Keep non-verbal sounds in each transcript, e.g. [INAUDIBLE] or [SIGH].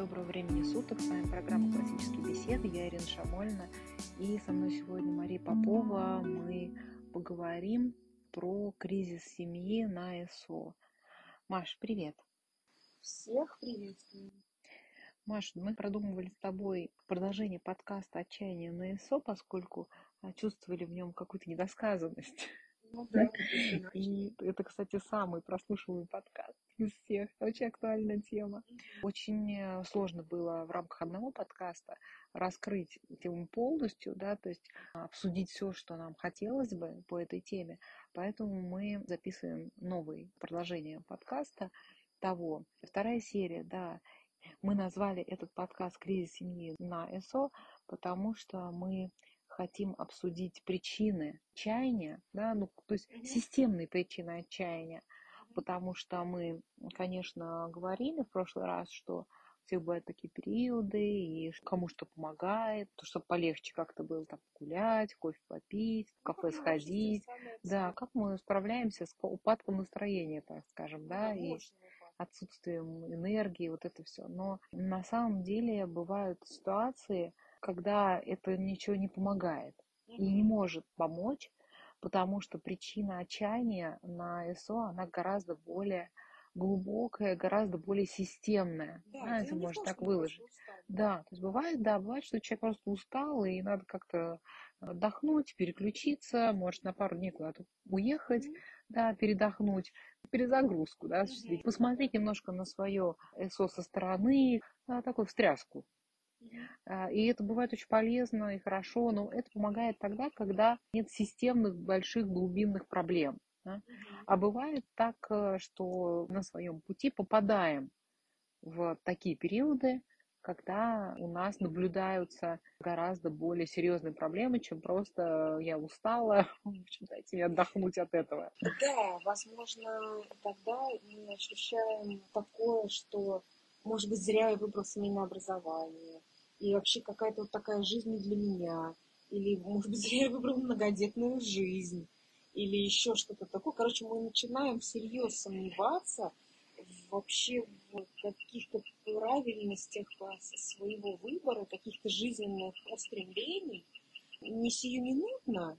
Доброго времени суток. С вами программа «Классические беседы». Я Ирина Шамольна. И со мной сегодня Мария Попова. Мы поговорим про кризис семьи на СО. Маш, привет. Всех приветствую. Маш, мы продумывали с тобой продолжение подкаста «Отчаяние на СО», поскольку а, чувствовали в нем какую-то недосказанность. Ну [LAUGHS] да, И это, кстати, самый прослушиваемый подкаст [LAUGHS] из всех. Очень актуальная тема. Очень э, сложно было в рамках одного подкаста раскрыть тему полностью, да, то есть обсудить все, что нам хотелось бы по этой теме. Поэтому мы записываем новое продолжение подкаста того. Вторая серия, да, мы назвали этот подкаст «Кризис семьи на СО», потому что мы хотим обсудить причины отчаяния, да, ну, то есть системные причины отчаяния, потому что мы, конечно, говорили в прошлый раз, что у всех бывают такие периоды, и кому что помогает, то, чтобы полегче как-то было там гулять, кофе попить, в кафе сходить. Да, как мы справляемся с упадком настроения, так скажем, да, и отсутствием энергии, вот это все. Но на самом деле бывают ситуации, когда это ничего не помогает и не может помочь, потому что причина отчаяния на СО, она гораздо более глубокая, гораздо более системная. Да, Знаете, можно так выложить. Устать, да. да, то есть бывает, да, бывает, что человек просто устал, и надо как-то отдохнуть, переключиться, может на пару дней куда-то уехать, mm-hmm. да, передохнуть, перезагрузку, да, mm-hmm. посмотреть немножко на свое СО со стороны, да, такую встряску и это бывает очень полезно и хорошо, но это помогает тогда, когда нет системных больших глубинных проблем. Да? А бывает так, э, что на своем пути попадаем в такие периоды, когда у нас наблюдаются гораздо более серьезные проблемы, чем просто я устала, [LAUGHS] дайте мне отдохнуть от этого. Да, возможно, тогда мы ощущаем такое, что, может быть, зря я выбрал семейное образование, и вообще какая-то вот такая жизнь не для меня, или, может быть, [LAUGHS] я выбрал многодетную жизнь, или еще что-то такое. Короче, мы начинаем всерьез сомневаться вообще в каких-то правильностях своего выбора, каких-то жизненных устремлений, не сиюминутно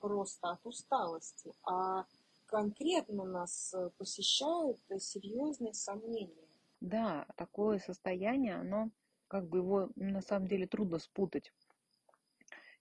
просто от усталости, а конкретно нас посещают серьезные сомнения. Да, такое состояние, оно как бы его на самом деле трудно спутать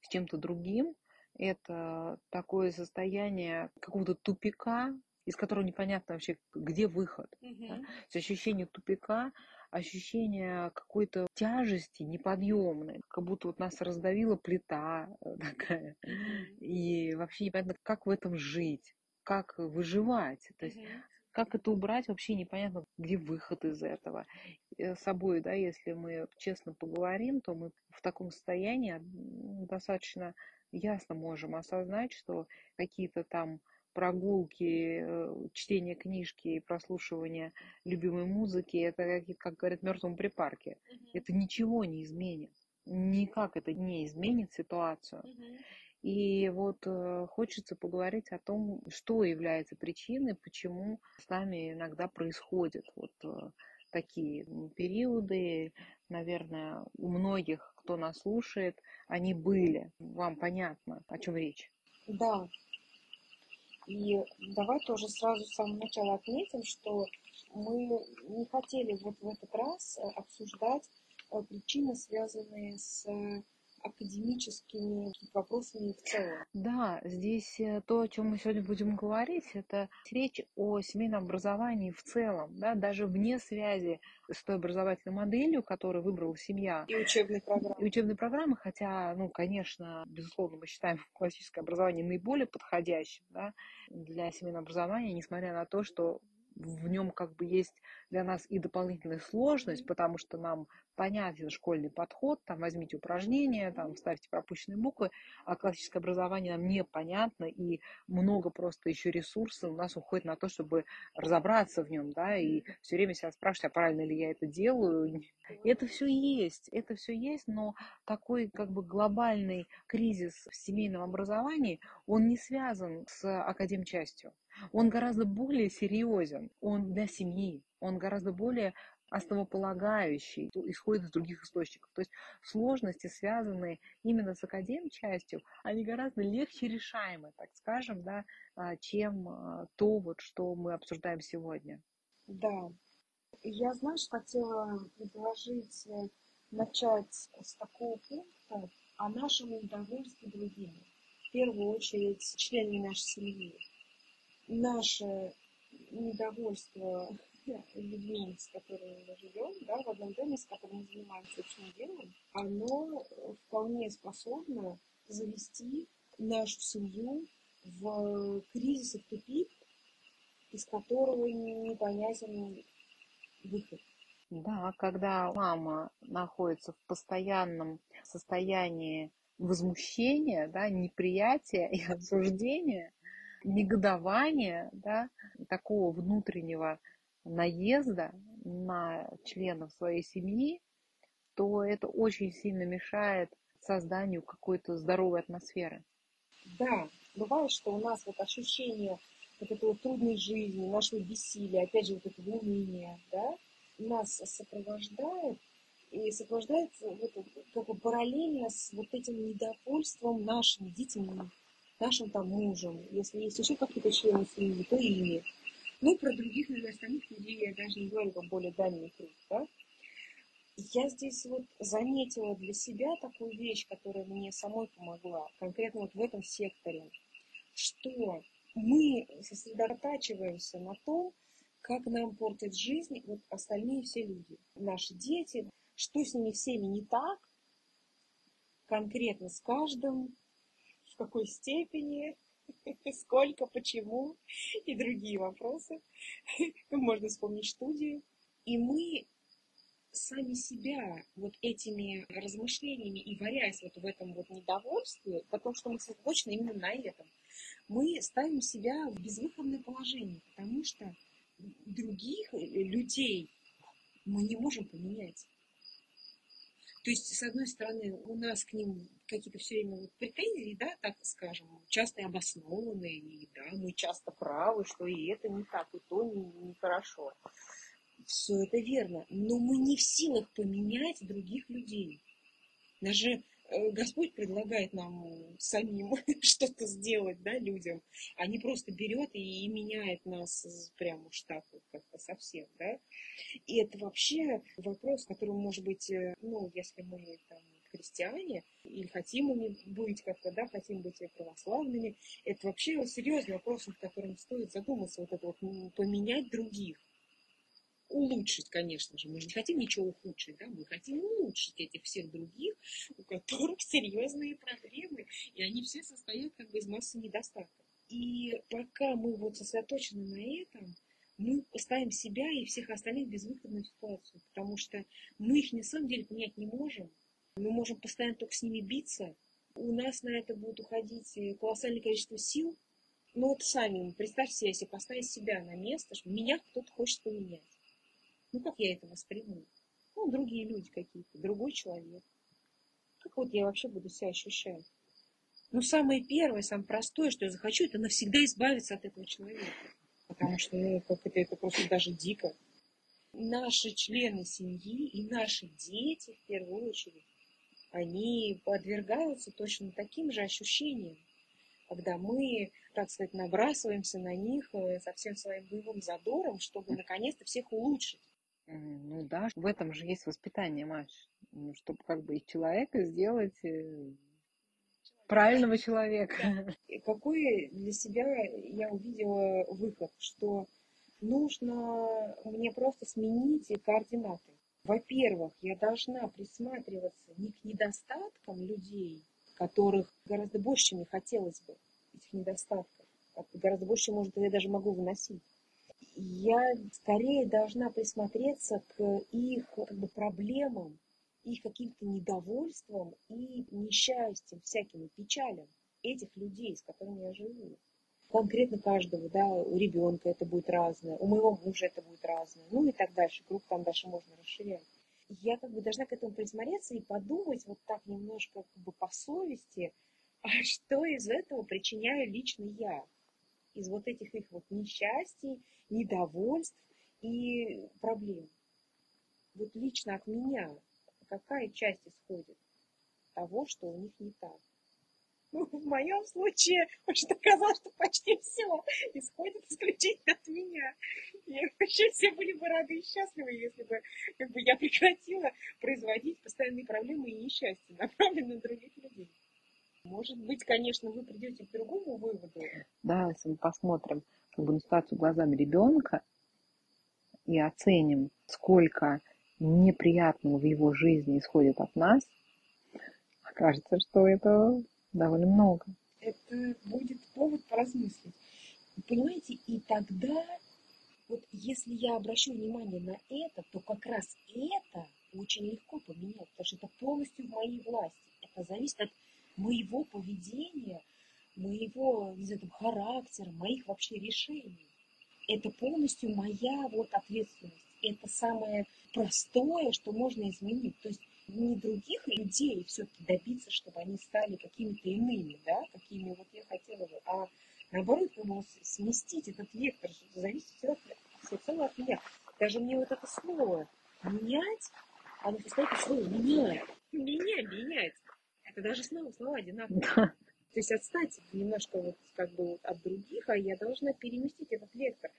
с чем-то другим. Это такое состояние какого-то тупика, из которого непонятно вообще, где выход. Mm-hmm. Да? ощущение тупика, ощущение какой-то тяжести неподъемной, как будто вот нас раздавила плита э, такая. Mm-hmm. И вообще непонятно, как в этом жить, как выживать. То есть mm-hmm. Как это убрать, вообще непонятно, где выход из этого. С собой, да, если мы честно поговорим, то мы в таком состоянии достаточно ясно можем осознать, что какие-то там прогулки, э, чтение книжки и прослушивание любимой музыки, это, как говорят, мертвом припарке. Mm-hmm. Это ничего не изменит. Никак это не изменит ситуацию. Mm-hmm. И вот э, хочется поговорить о том, что является причиной, почему с нами иногда происходят вот э, такие периоды. Наверное, у многих, кто нас слушает, они были. Вам понятно, о чем речь? Да. И давай тоже сразу с самого начала отметим, что мы не хотели вот в этот раз э, обсуждать причины, связанные с академическими вопросами в целом. Да, здесь э, то, о чем мы сегодня будем говорить, это речь о семейном образовании в целом, да, даже вне связи с той образовательной моделью, которую выбрала семья. И учебной программы. И учебной программы, хотя, ну, конечно, безусловно, мы считаем [LAUGHS] классическое образование наиболее подходящим да, для семейного образования, несмотря на то, что в нем как бы есть для нас и дополнительная сложность, потому что нам понятен школьный подход, там возьмите упражнения, там ставьте пропущенные буквы, а классическое образование нам непонятно, и много просто еще ресурсов у нас уходит на то, чтобы разобраться в нем, да, и все время себя спрашивать, а правильно ли я это делаю. Это все есть, это все есть, но такой как бы глобальный кризис в семейном образовании, он не связан с академчастью. Он гораздо более серьезен, он для семьи, он гораздо более основополагающий, исходит из других источников. То есть сложности, связанные именно с академ частью, они гораздо легче решаемы, так скажем, да, а, чем а, то, вот, что мы обсуждаем сегодня. Да. Я, знаешь, хотела предложить э, начать с такого пункта о нашем недовольстве другими. В первую очередь, членами нашей семьи. Наше недовольство людьми, с которыми мы живем, да, в одном доме, с которым мы занимаемся общим делом, оно вполне способно завести нашу семью в кризис в тупик, из которого непонятен выход. Да, когда мама находится в постоянном состоянии возмущения, да, неприятия и осуждения, негодования, да, такого внутреннего наезда на членов своей семьи, то это очень сильно мешает созданию какой-то здоровой атмосферы. Да, бывает, что у нас вот ощущение вот этой вот трудной жизни, нашего бессилия, опять же, вот этого уныния, да, нас сопровождает и сопровождается вот, как бы параллельно с вот этим недовольством нашими детьми, нашим там мужем, если есть еще какие-то члены семьи, то ими. Ну, про других, наверное, остальных людей я даже не говорю, как более дальний круг, да. Я здесь вот заметила для себя такую вещь, которая мне самой помогла, конкретно вот в этом секторе, что мы сосредотачиваемся на том, как нам портят жизнь вот остальные все люди, наши дети, что с ними всеми не так, конкретно с каждым, в какой степени, [LAUGHS] сколько, почему и другие вопросы. Можно вспомнить студию. И мы сами себя вот этими размышлениями и варясь вот в этом вот недовольстве, потому что мы сосредоточены именно на этом, мы ставим себя в безвыходное положение, потому что других людей мы не можем поменять. То есть, с одной стороны, у нас к ним какие-то все время вот претензии, да, так скажем, часто обоснованные, и да, мы часто правы, что и это не так, и то нехорошо. Не, не все это верно, но мы не в силах поменять других людей. Даже Господь предлагает нам самим [LAUGHS] что-то сделать, да, людям, а не просто берет и меняет нас прямо уж так вот как-то совсем, да. И это вообще вопрос, которым, может быть, э, ну, если мы там христиане, или хотим ими быть как-то, да, хотим быть православными, это вообще серьезный вопрос, над которым стоит задуматься, вот это вот поменять других улучшить, конечно же. Мы не хотим ничего ухудшить, да, мы хотим улучшить этих всех других, у которых серьезные проблемы, и они все состоят как бы из массы недостатков. И пока мы вот сосредоточены на этом, мы ставим себя и всех остальных в безвыходную ситуацию, потому что мы их на самом деле понять не можем. Мы можем постоянно только с ними биться. У нас на это будет уходить колоссальное количество сил. Ну вот сами, представьте себе, если поставить себя на место, что меня кто-то хочет поменять. Ну, как я это восприму? Ну, другие люди какие-то, другой человек. Как вот я вообще буду себя ощущать? Ну, самое первое, самое простое, что я захочу, это навсегда избавиться от этого человека. Потому что, ну, как это, это просто даже дико. Наши члены семьи и наши дети, в первую очередь, они подвергаются точно таким же ощущениям, когда мы, так сказать, набрасываемся на них э, со всем своим боевым задором, чтобы наконец-то всех улучшить. Ну да, в этом же есть воспитание, Маш. Ну, чтобы как бы из человека сделать э, правильного человека. Да. [LAUGHS] Какой для себя я увидела выход, что нужно мне просто сменить координаты. Во-первых, я должна присматриваться не к недостаткам людей, которых гораздо больше, чем мне хотелось бы, этих недостатков. Гораздо больше, может, я даже могу выносить я скорее должна присмотреться к их как бы, проблемам, их каким-то недовольствам и несчастьям, всяким печалям этих людей, с которыми я живу. Конкретно каждого, да, у ребенка это будет разное, у моего мужа это будет разное, ну и так дальше, круг там дальше можно расширять. Я как бы должна к этому присмотреться и подумать вот так немножко как бы по совести, а что из этого причиняю лично я, из вот этих их вот несчастий, недовольств и проблем. вот лично от меня, какая часть исходит того, что у них не так. Ну, в моем случае может оказалось, что почти все исходит исключительно от меня. И вообще все были бы рады и счастливы, если бы, как бы я прекратила производить постоянные проблемы и несчастья, направленные на других людей. Может быть, конечно, вы придете к другому выводу. Да, если мы посмотрим как бы, на ситуацию глазами ребенка и оценим, сколько неприятного в его жизни исходит от нас, окажется, что это довольно много. Это будет повод поразмыслить. Понимаете, и тогда, вот если я обращу внимание на это, то как раз это очень легко поменять, потому что это полностью в моей власти. Это зависит от моего поведения, моего, не знаю, там, характера, моих вообще решений. Это полностью моя вот ответственность. Это самое простое, что можно изменить. То есть не других людей все-таки добиться, чтобы они стали какими-то иными, да, какими вот я хотела бы, а наоборот, как бы сместить этот вектор, зависит все, все целое от меня. Даже мне вот это слово менять, оно состоит из слова менять. Меня менять. Это даже снова слова одинаковые. То есть отстать немножко вот как бы вот от других, а я должна переместить этот вектор.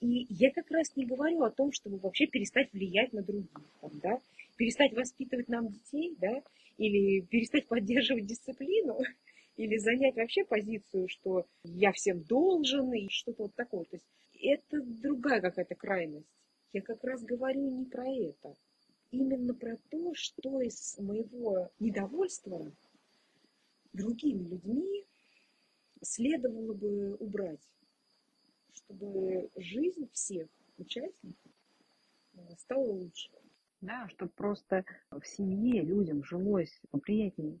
И я как раз не говорю о том, чтобы вообще перестать влиять на других, там, да, перестать воспитывать нам детей, да, или перестать поддерживать дисциплину, [LAUGHS] или занять вообще позицию, что я всем должен, и что-то вот такое. То есть это другая какая-то крайность. Я как раз говорю не про это. Именно про то, что из моего недовольства другими людьми следовало бы убрать, чтобы жизнь всех участников э, стала лучше. Да, чтобы просто в семье людям жилось приятнее.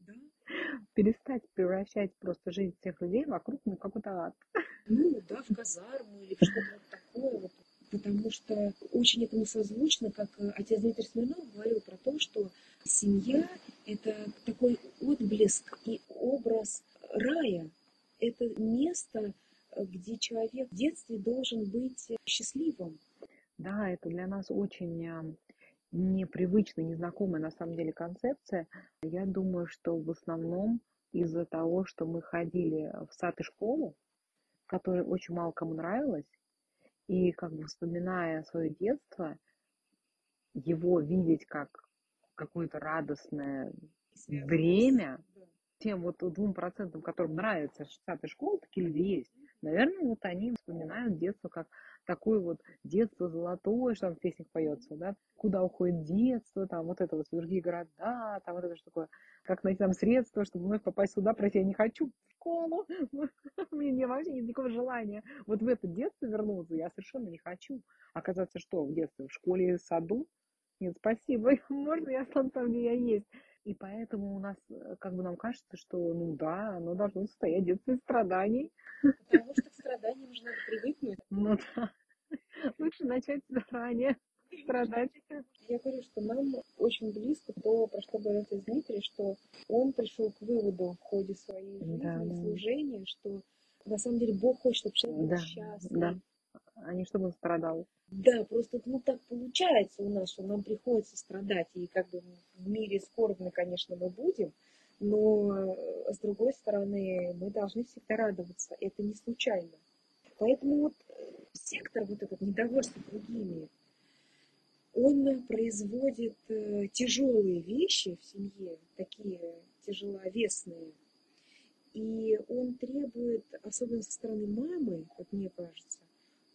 Да? Перестать превращать просто жизнь всех людей вокруг ну, какой-то ад. Ну, да, в казарму или в что-то такое. Вот. Потому что очень этому созвучно, как э, отец Дмитрий Смирнов говорил про то, что семья – это такой отблеск и образ рая. Это место, где человек в детстве должен быть счастливым. Да, это для нас очень а, непривычная, незнакомая на самом деле концепция. Я думаю, что в основном из-за того, что мы ходили в сад и школу, которая очень мало кому нравилась, и как бы вспоминая свое детство, его видеть как какое-то радостное время, тем вот двум процентам, которым нравится сад и школа, такие люди есть. Наверное, вот они вспоминают детство как такое вот детство золотое, что там в песнях поется, да, куда уходит детство, там вот это вот другие города, там вот это что такое, как найти там средства, чтобы вновь попасть сюда, пройти, я не хочу в школу, [LAUGHS] у меня вообще нет никакого желания вот в это детство вернуться, я совершенно не хочу. Оказаться что, в детстве, в школе, в саду, нет, спасибо, [LAUGHS] можно я останусь там, где я есть. И поэтому у нас, э, как бы нам кажется, что, ну да, оно должно состоять детство из страданий. Потому что к страданиям же надо привыкнуть. Ну да. Лучше начать заранее страдать. Я говорю, что нам очень близко то, про что говорил Дмитрий, что он пришел к выводу в ходе своей жизни, Да, да. служения, что на самом деле Бог хочет, чтобы человек был Да, счастлив. да. А не чтобы он страдал. Да, просто ну так получается у нас, что нам приходится страдать, и как бы в мире скорбно, конечно, мы будем, но э, с другой стороны, мы должны всегда радоваться, это не случайно. Поэтому вот э, сектор, вот этот недовольство другими, он производит э, тяжелые вещи в семье, такие тяжеловесные, и он требует, особенно со стороны мамы, вот мне кажется,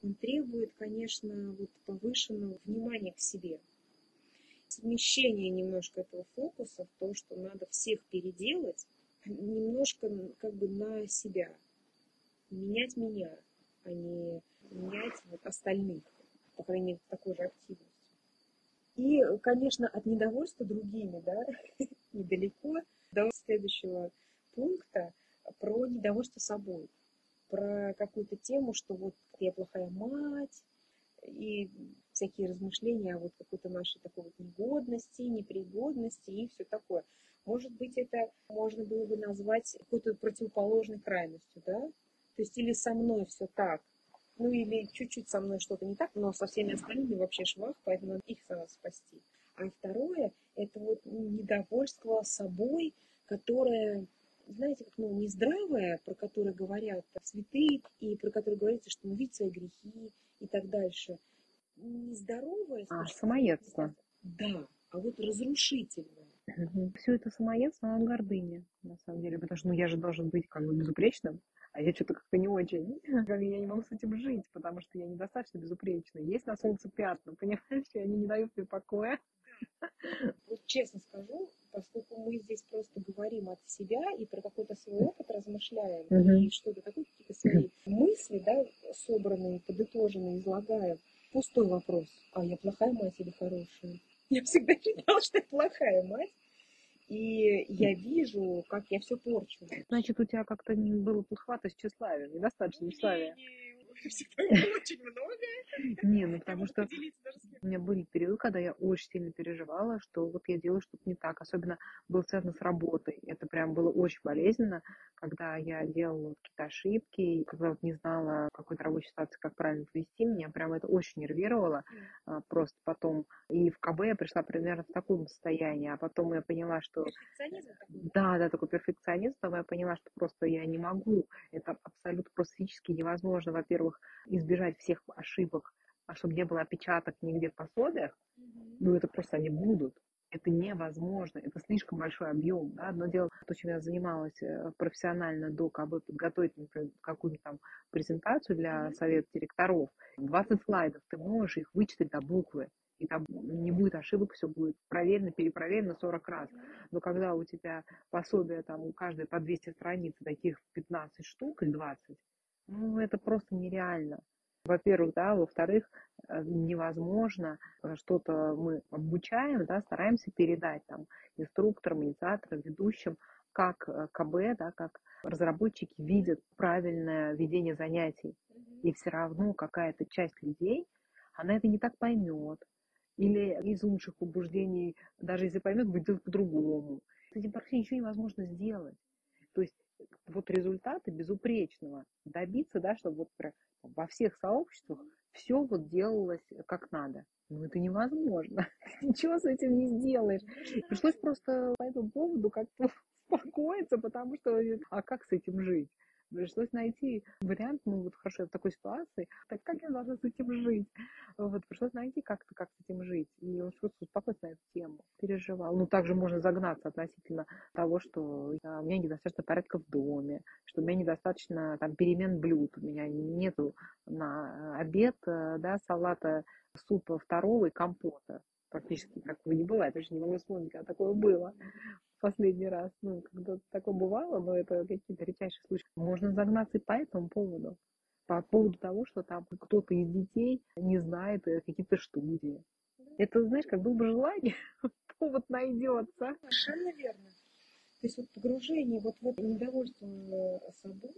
он требует, конечно, вот повышенного внимания к себе. Смещение немножко этого фокуса в то, что надо всех переделать, немножко как бы на себя. Менять меня, а не менять вот остальных, по крайней мере, такой же активностью. И, конечно, от недовольства другими, да, [LAUGHS] недалеко до следующего пункта про недовольство собой про какую-то тему, что вот я плохая мать, и всякие размышления о вот какой-то нашей такой вот негодности, непригодности и все такое. Может быть, это можно было бы назвать какой-то противоположной крайностью, да? То есть или со мной все так, ну или чуть-чуть со мной что-то не так, но со всеми остальными вообще швах, поэтому надо их спасти. А второе, это вот недовольство собой, которое, знаете, как, ну, нездравое, про которое говорят святые, и про которое говорится, что ну, видеть свои грехи и так дальше. Нездоровое. А, самоедство. Да, а вот разрушительное. Все это самоедство, оно гордыня, на самом деле, потому что ну, я же должен быть как бы безупречным, а я что-то как-то не очень. [LAUGHS] Я не могу с этим жить, потому что я недостаточно безупречна. Есть на солнце пятна, [LAUGHS] понимаешь, и они не дают мне покоя. Вот честно скажу, мы здесь просто говорим от себя и про какой-то свой опыт размышляем, uh-huh. и что-то такое, какие-то свои мысли, да, собранные, подытоженные, излагаем, пустой вопрос, а я плохая мать или хорошая? Я всегда считала, что я плохая мать, и я вижу, как я все порчу. Значит, у тебя как-то было плоховато с тщеславием, недостаточно тщеславия всегда [LAUGHS] очень много. Не, ну потому что у меня были периоды, когда я очень сильно переживала, что вот я делаю что-то не так. Особенно было связано с работой. Это прям было очень болезненно, когда я делала какие-то ошибки, и когда вот не знала в какой-то рабочей ситуации, как правильно повести, меня прям это очень нервировало. Mm. Просто потом и в КБ я пришла примерно в таком состоянии, а потом я поняла, что... Да, да, такой перфекционизм, но я поняла, что просто я не могу. Это абсолютно просто физически невозможно, во-первых, избежать всех ошибок, а чтобы не было опечаток нигде в пособиях, mm-hmm. ну это просто они будут. Это невозможно, это слишком большой объем. Да? Одно дело, то, чем я занималась э, профессионально до КБ, подготовить, например, какую-нибудь там презентацию для mm-hmm. совета директоров. 20 слайдов, ты можешь их вычитать до буквы и там не будет ошибок, все будет проверено, перепроверено 40 раз. Но когда у тебя пособие, там, у каждой по 200 страниц, таких 15 штук или 20, ну, это просто нереально. Во-первых, да, во-вторых, э, невозможно э, что-то мы обучаем, да, стараемся передать там инструкторам, инициаторам, ведущим, как э, КБ, да, как разработчики видят правильное ведение занятий. И все равно какая-то часть людей, она это не так поймет. Или из лучших побуждений, даже если поймет, будет по-другому. С этим практически ничего невозможно сделать. То есть вот результаты безупречного добиться, да, чтобы вот прям во всех сообществах все вот делалось как надо. Ну, это невозможно. [LAUGHS] Ничего с этим не сделаешь. Пришлось просто по этому поводу как-то [LAUGHS] успокоиться, потому что, а как с этим жить? Пришлось найти вариант, ну вот хорошо, в такой ситуации, так как я должна с этим жить? Вот, пришлось найти как-то, как с этим жить. И он просто успокоиться на эту тему. Переживал. Ну, также можно загнаться относительно того, что я, у меня недостаточно порядка в доме, что у меня недостаточно там перемен блюд, у меня нету на обед, э, да, салата, супа второго и компота практически такого не бывает. Даже не могу вспомнить, когда такое было последний раз. Ну, когда такое бывало, но это какие-то редчайшие случаи. Можно загнаться и по этому поводу. По поводу того, что там кто-то из детей не знает э, какие-то студии. Это, знаешь, как было бы желание, [LAUGHS] повод найдется. Совершенно верно. То есть вот погружение вот в это недовольство собой,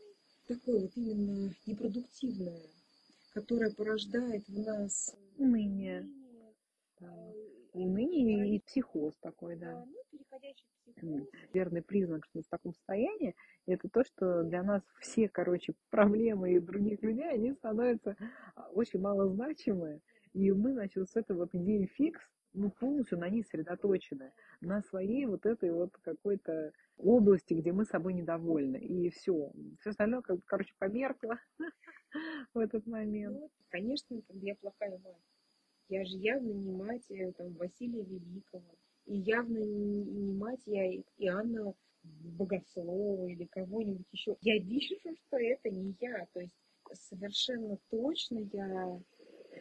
такое вот именно непродуктивное, которое порождает в нас уныние, уныние и психоз такой, да. Ну, Верный признак, что мы в таком состоянии, это то, что для нас все, короче, проблемы и других людей, они становятся а, очень малозначимые. И мы, значит, с этой вот идеей фикс, мы полностью на ней сосредоточены, на своей вот этой вот какой-то области, где мы собой недовольны. И все. Все остальное, как, короче, померкло [LAUGHS] в этот момент. Ну, конечно, я плохая мать. Я же явно не мать э, там, Василия Великого. И явно не, мать я Иоанна Богослова или кого-нибудь еще. Я вижу, что это не я. То есть совершенно точно я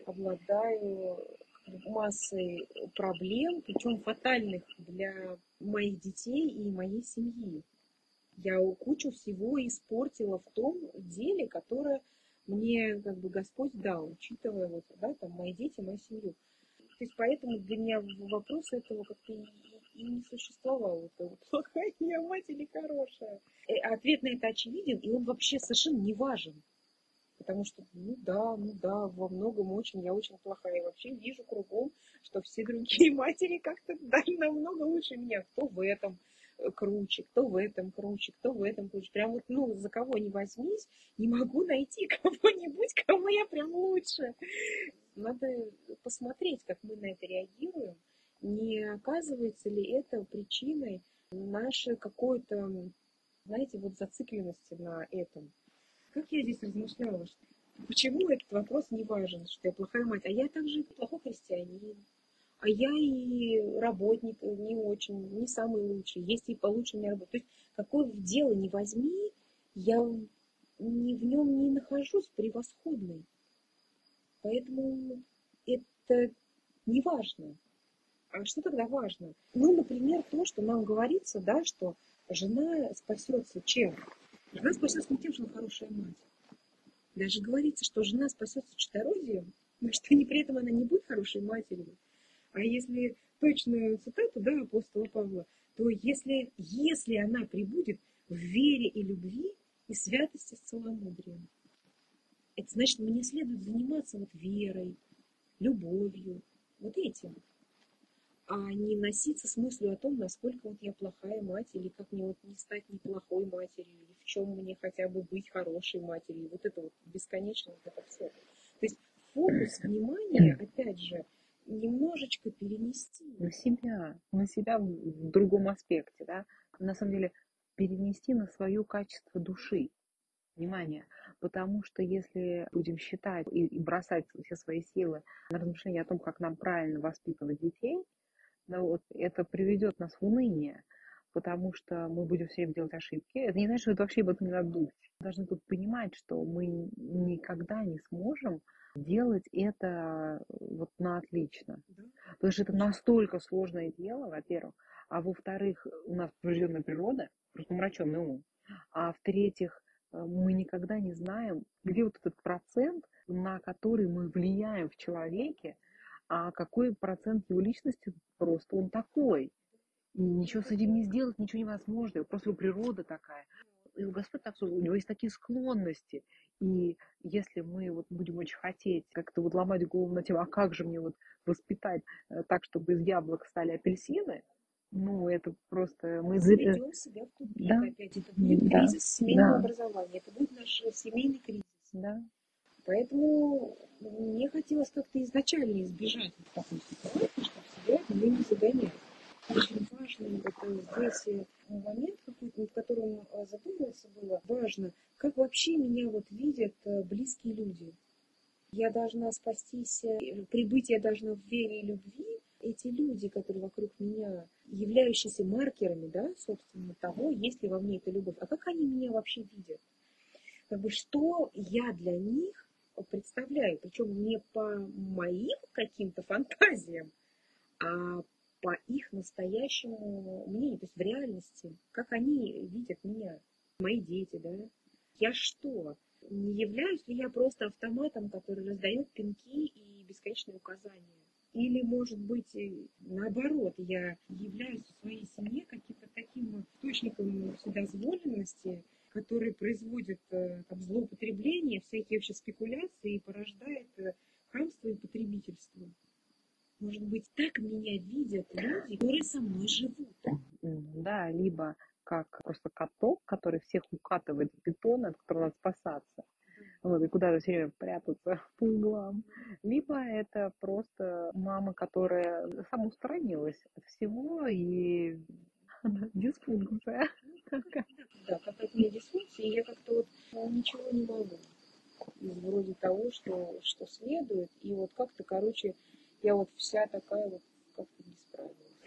обладаю массой проблем, причем фатальных для моих детей и моей семьи. Я кучу всего испортила в том деле, которое мне как бы Господь дал, учитывая вот, да, там, мои дети, мою семью. То есть поэтому для меня вопрос этого как-то не существовал. Это плохая я мать или хорошая. И э, ответ на это очевиден, и он вообще совершенно не важен. Потому что, ну да, ну да, во многом очень, я очень плохая. И вообще вижу кругом, что все другие [LAUGHS] матери как-то даже намного лучше меня. Кто в этом, круче, кто в этом круче, кто в этом круче. Прям вот, ну, за кого не возьмись, не могу найти [LAUGHS] кого-нибудь, кому я прям лучше. Надо посмотреть, как мы на это реагируем. Не оказывается ли это причиной нашей какой-то, знаете, вот зацикленности на этом. Как я здесь размышляла, что почему этот вопрос не важен, что я плохая мать, а я также плохой христианин, а я и работник не очень, не самый лучший, есть и получше меня работа. То есть какое дело не возьми, я не, в нем не нахожусь превосходной. Поэтому это не важно. А что тогда важно? Ну, например, то, что нам говорится, да, что жена спасется чем? Жена спасется не тем, что она хорошая мать. Даже говорится, что жена спасется читородием, но что не при этом она не будет хорошей матерью. А если точную цитату да, апостола Павла, то если, если она прибудет в вере и любви и святости с целомудрием, это значит, мне следует заниматься вот верой, любовью, вот этим, а не носиться с мыслью о том, насколько вот я плохая мать, или как мне вот не стать неплохой матерью, или в чем мне хотя бы быть хорошей матерью. Вот это вот бесконечно, вот это все. То есть фокус внимания, опять же, немножечко перенести. На себя, на себя в другом аспекте, да. На самом деле, перенести на свое качество души. Внимание. Потому что если будем считать и, и бросать все свои силы на размышления о том, как нам правильно воспитывать детей, ну, вот, это приведет нас в уныние, потому что мы будем все время делать ошибки. Это не значит, что это вообще об этом не надо думать. Мы должны тут понимать, что мы никогда не сможем делать это вот на отлично. Да. Потому что это настолько сложное дело, во-первых. А во-вторых, у нас поврежденная природа, просто умраченный ум. А в-третьих, э, мы никогда не знаем, где вот этот процент, на который мы влияем в человеке, а какой процент его личности просто он такой. Ничего с этим не сделать, ничего невозможно. Просто у природа такая и у Господь так у него есть такие склонности. И если мы вот будем очень хотеть как-то вот ломать голову на тему, а как же мне вот воспитать э, так, чтобы из яблок стали апельсины, ну, это просто мы... Ведем себя в тупик да? опять. Это будет да. кризис семейного да. образования, это будет наш семейный кризис. Да. Поэтому мне хотелось как-то изначально избежать вот такой ситуации, чтобы себя мы не загонять. Очень важный это здесь момент какой-то, над которым а, задумываться было, важно, как вообще меня вот видят э, близкие люди. Я должна спастись, э, прибытие должна в вере и любви. Эти люди, которые вокруг меня, являющиеся маркерами, да, собственно, того, есть ли во мне эта любовь. А как они меня вообще видят? Как бы, что я для них представляю, причем не по моим каким-то фантазиям, а по их настоящему мнению, то есть в реальности, как они видят меня, мои дети, да. Я что? Не являюсь ли я просто автоматом, который раздает пинки и бесконечные указания? Или, может быть, наоборот, я являюсь в своей семье каким-то таким источником вседозволенности, который производит э, там, злоупотребление, всякие вообще спекуляции и порождает э, хамство и потребительство. Может быть, так меня видят люди, которые со мной живут. Да, либо как просто каток, который всех укатывает в бетон, от которого надо спасаться. Вот, и куда-то все время прятаться [LAUGHS] по углам. Либо это просто мама, которая самоустранилась от всего и дисфункция. Да, какая-то у меня дисфункция, и я как-то вот ну, ничего не могу. Вроде того, что, что следует. И вот как-то, короче, я вот вся такая вот как-то не справилась.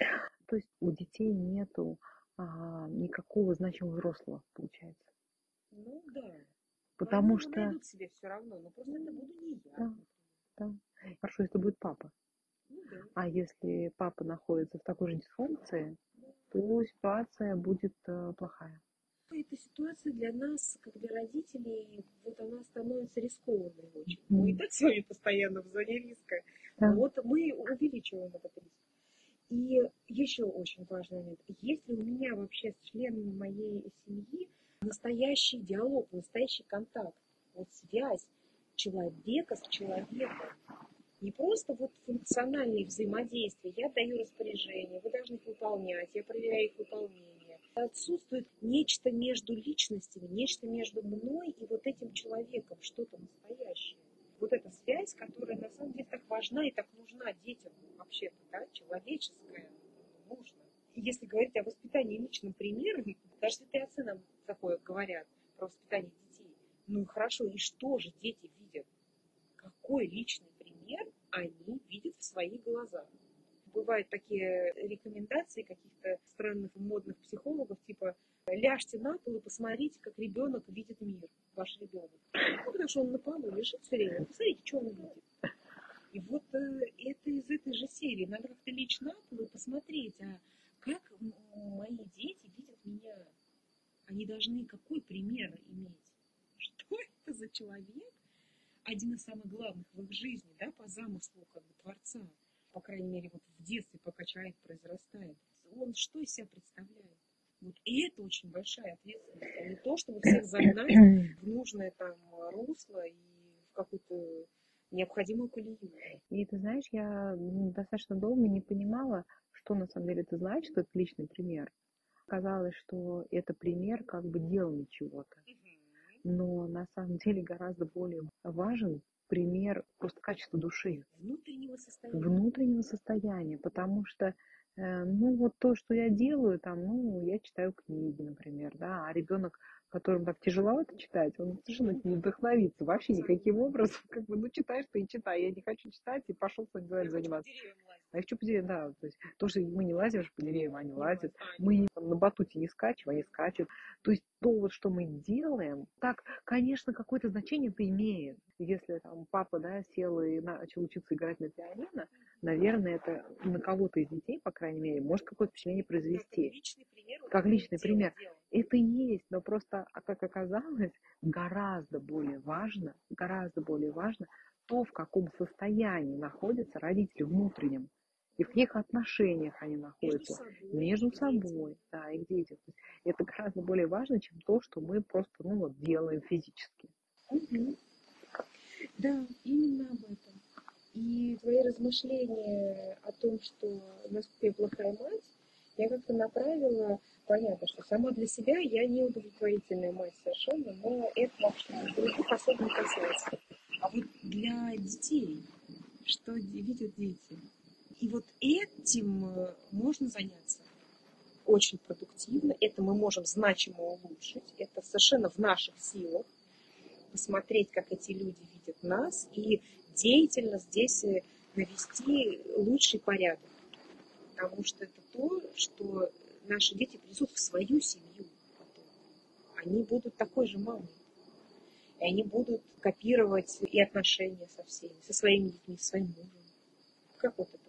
То есть у детей нету а, никакого значимого взрослого, получается. Ну да. Потому Они что... себе все равно, но просто это буду не я. Да, да. Хорошо, если будет папа. Ну, да. А если папа находится в такой же дисфункции, то ситуация будет э, плохая. Эта ситуация для нас, как для родителей, вот она становится рискованной очень. Мы и так с вами постоянно в зоне риска. Да. Вот мы увеличиваем этот риск. И еще очень важный момент. Если у меня вообще с членами моей семьи настоящий диалог, настоящий контакт, вот связь человека с человеком, не просто вот функциональные взаимодействия. Я даю распоряжения, вы должны их выполнять, я проверяю их выполнение. Отсутствует нечто между личностями, нечто между мной и вот этим человеком, что-то настоящее. Вот эта связь, которая на самом деле так важна и так нужна детям вообще-то, да, человеческая, нужно. И если говорить о воспитании личным примером, [LAUGHS] даже святые отцы нам такое говорят про воспитание детей. Ну хорошо, и что же дети видят? Какой личный пример они видят в своих глазах? Бывают такие рекомендации каких-то странных модных психологов, типа ляжьте на пол и посмотрите, как ребенок видит мир, ваш ребенок. Ну, потому что он на полу лежит все время. Посмотрите, что он видит. И вот э, это из этой же серии. Надо как-то лечь на пол и посмотреть, а как мои дети видят меня. Они должны какой пример иметь? Что это за человек? Один из самых главных в их жизни, да, по замыслу как бы Творца по крайней мере, вот в детстве, пока человек произрастает, он что из себя представляет? Вот. И это очень большая ответственность, а не то, чтобы всех [COUGHS] загнать в нужное там русло и в какую-то необходимую колею. И ты знаешь, я достаточно долго не понимала, что на самом деле это значит, что это личный пример. Казалось, что это пример как бы делания чего-то. Но на самом деле гораздо более важен пример просто качества души. Внутреннего состояния. Внутреннего состояния, потому что э, ну вот то, что я делаю, там, ну, я читаю книги, например, да, а ребенок, которому так тяжело это читать, он совершенно не вдохновится вообще никаким образом, [LAUGHS] как бы, ну, читаешь ты и читай, я не хочу читать, и пошел что-нибудь заниматься. А еще по деревьям, да, то есть то, что мы не лазим по деревьям, они лазят, мы на батуте не скачем, они скачут. То есть то, вот, что мы делаем, так, конечно, какое-то значение это имеет. Если там папа, да, сел и начал учиться играть на пианино, наверное, это на кого-то из детей, по крайней мере, может какое-то впечатление произвести. Личный пример, как личный пример. Это есть, но просто, а как оказалось, гораздо более важно, гораздо более важно то, в каком состоянии находятся родители внутреннем и в каких отношениях они находятся между собой, между собой да, и дети. Это гораздо более важно, чем то, что мы просто ну, вот, делаем физически. Угу. Да, именно об этом. И твои размышления о том, что насколько я плохая мать, я как-то направила, понятно, что сама для себя я не удовлетворительная мать совершенно, но это вообще других особо касается. А вот для детей, что видят дети, и вот этим э, можно заняться очень продуктивно. Это мы можем значимо улучшить. Это совершенно в наших силах. Посмотреть, как эти люди видят нас. И деятельно здесь э, навести лучший порядок. Потому что это то, что наши дети принесут в свою семью. Они будут такой же мамой. И они будут копировать и отношения со всеми, со своими детьми, со своим мужем. Как вот это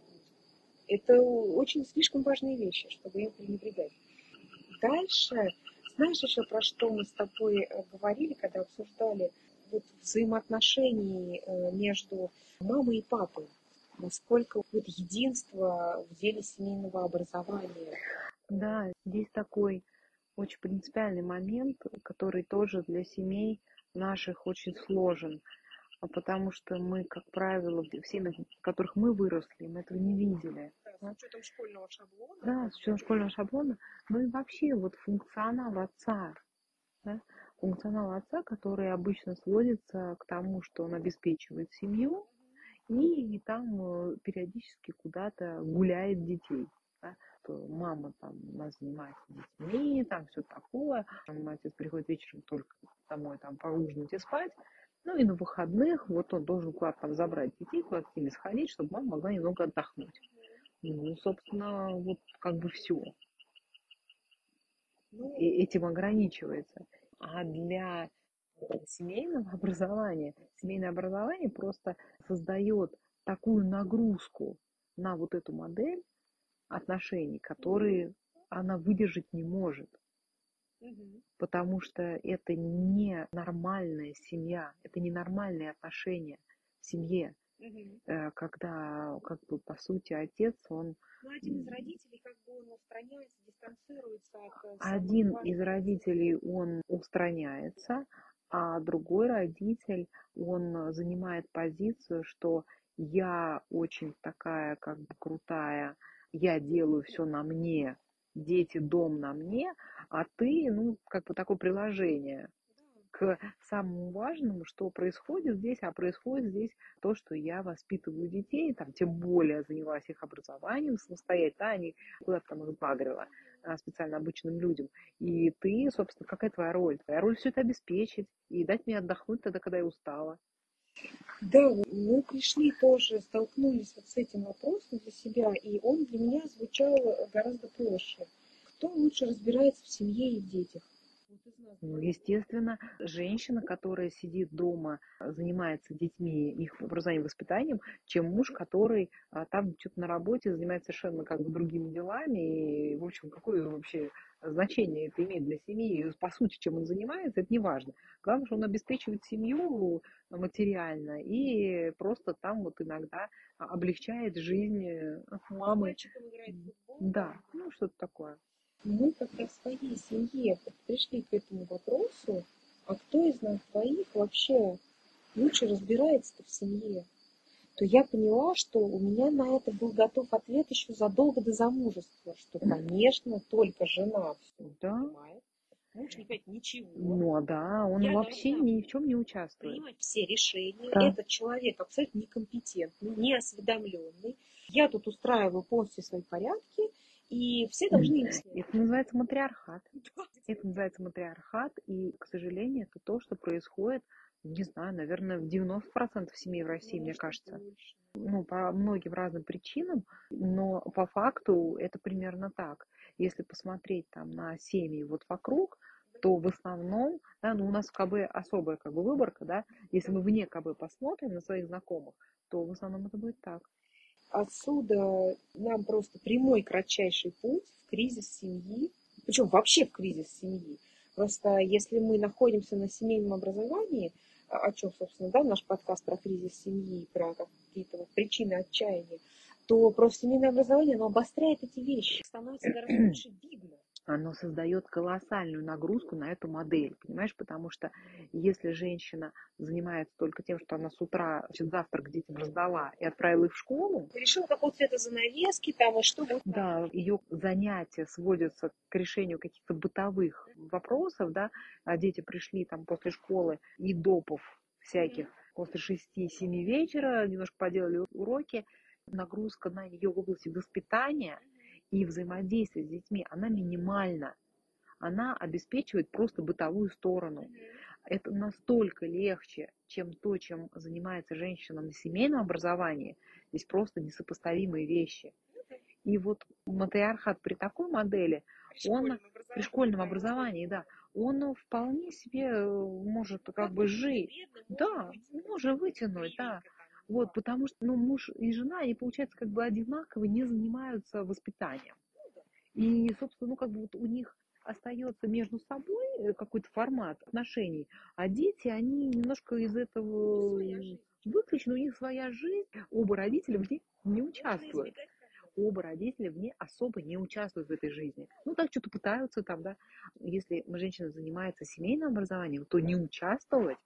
это очень слишком важные вещи, чтобы им пренебрегать. Дальше, знаешь еще про что мы с тобой э, говорили, когда обсуждали вот взаимоотношений э, между мамой и папой? Насколько вот единство в деле семейного образования? Да, здесь такой очень принципиальный момент, который тоже для семей наших очень сложен. А потому что мы, как правило, в семьях, в которых мы выросли, мы этого не видели. Да, с учетом школьного шаблона. Да, с учетом школьного шаблона. Ну и вообще вот функционал отца. Да? Функционал отца, который обычно сводится к тому, что он обеспечивает семью и, там э, периодически куда-то гуляет детей. Да? То мама там у нас занимается детьми, там все такое. Там отец приходит вечером только домой там поужинать и спать. Ну и на выходных вот он должен куда-то там забрать детей, куда-то с ними сходить, чтобы мама могла немного отдохнуть. Ну, собственно, вот как бы все. И этим ограничивается. А для семейного [LAUGHS] образования, семейное образование просто создает такую нагрузку на вот эту модель отношений, которые она выдержать не может. Потому что это не нормальная семья, это не нормальные отношения в семье. Угу. Когда, как бы, по сути, отец, он... Ну, один из родителей, как бы, он устраняется, дистанцируется от... Э, один из родителей, он устраняется, а другой родитель, он занимает позицию, что я очень такая, как бы, крутая, я делаю все на мне, дети, дом на мне, а ты, ну, как бы такое приложение к самому важному, что происходит здесь, а происходит здесь то, что я воспитываю детей, там, тем более занимаюсь их образованием самостоятельно, да, они куда-то там их сбагрила специально обычным людям. И ты, собственно, какая твоя роль? Твоя роль все это обеспечить и дать мне отдохнуть тогда, когда я устала. Да, мы пришли тоже, столкнулись вот с этим вопросом для себя, и он для меня звучал гораздо проще. Кто лучше разбирается в семье и в детях? Ну, естественно, женщина, которая сидит дома, занимается детьми, их образованием, воспитанием, чем муж, который а, там что-то на работе занимается совершенно как бы другими делами. И, в общем, какое вообще значение это имеет для семьи, по сути, чем он занимается, это не важно. Главное, что он обеспечивает семью материально и просто там вот иногда облегчает жизнь мамы. Да, ну что-то такое мы как-то в своей семье пришли к этому вопросу, а кто из нас двоих вообще лучше разбирается в семье, то я поняла, что у меня на это был готов ответ еще задолго до замужества, что, конечно, только жена все да. понимает. Муж не понимает ничего. Ну, да, он я вообще ни в чем не участвует. Принимать все решения. Да. Этот человек абсолютно некомпетентный, неосведомленный. Я тут устраиваю полностью свои порядки, и все должны им Это называется матриархат. [LAUGHS] Это называется матриархат, и, к сожалению, это то, что происходит, не знаю, наверное, в 90% семей в России, мне кажется. Ну, по многим разным причинам, но по факту это примерно так. Если посмотреть там на семьи вот вокруг, то в основном, да, ну у нас в КБ особая как бы выборка, да, если мы вне КБ посмотрим на своих знакомых, то в основном это будет так. Отсюда нам просто прямой кратчайший путь в кризис семьи, причем вообще в кризис семьи. Просто если мы находимся на семейном образовании, о чем, собственно, да, наш подкаст про кризис семьи, про какие-то вот причины отчаяния, то просто семейное образование, оно обостряет эти вещи, становится гораздо [CLEARS THROAT] лучше видно оно создает колоссальную нагрузку на эту модель, понимаешь, потому что если женщина занимается только тем, что она с утра значит, завтрак детям раздала и отправила их в школу. Решила какого цвета занавески там и что будет. Да, ее занятия сводятся к решению каких-то бытовых вопросов, да, а дети пришли там после школы и допов всяких, после шести-семи вечера, немножко поделали уроки, нагрузка на нее в области воспитания – и взаимодействие с детьми, она минимальна. Она обеспечивает просто бытовую сторону. Это настолько легче, чем то, чем занимается женщина на семейном образовании. Здесь просто несопоставимые вещи. И вот матриархат при такой модели, он при школьном образовании, да, он вполне себе э, может как бы жить. Да, может вытянуть, да. Вот, потому что ну, муж и жена, они, получается, как бы одинаково не занимаются воспитанием. И, собственно, ну, как бы вот у них остается между собой э, какой-то формат отношений, а дети, они немножко из этого выключены, у них своя жизнь, оба родителя в ней не участвуют. Оба родителя в ней особо не участвуют в этой жизни. Ну, так что-то пытаются там, да. Если женщина занимается семейным образованием, то не участвовать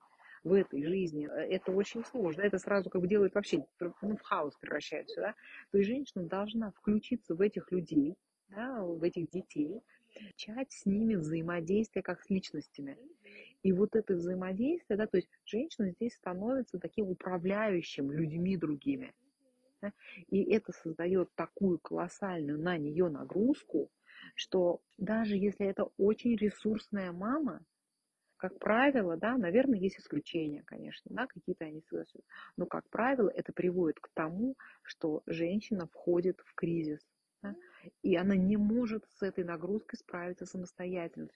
в этой жизни, э, это очень сложно. Это сразу как бы делает вообще, ну, в хаос превращается, да. То есть женщина должна включиться в этих людей, да, в этих детей, начать с ними взаимодействие как с личностями. И вот это взаимодействие, да, то есть женщина здесь становится таким управляющим людьми другими. Да, и это создает такую колоссальную на нее нагрузку, что даже если это очень ресурсная мама, как правило, да, наверное, есть исключения, конечно, да, какие-то они согласуют. Но, как правило, это приводит к тому, что женщина входит в кризис. Да, и она не может с этой нагрузкой справиться самостоятельно,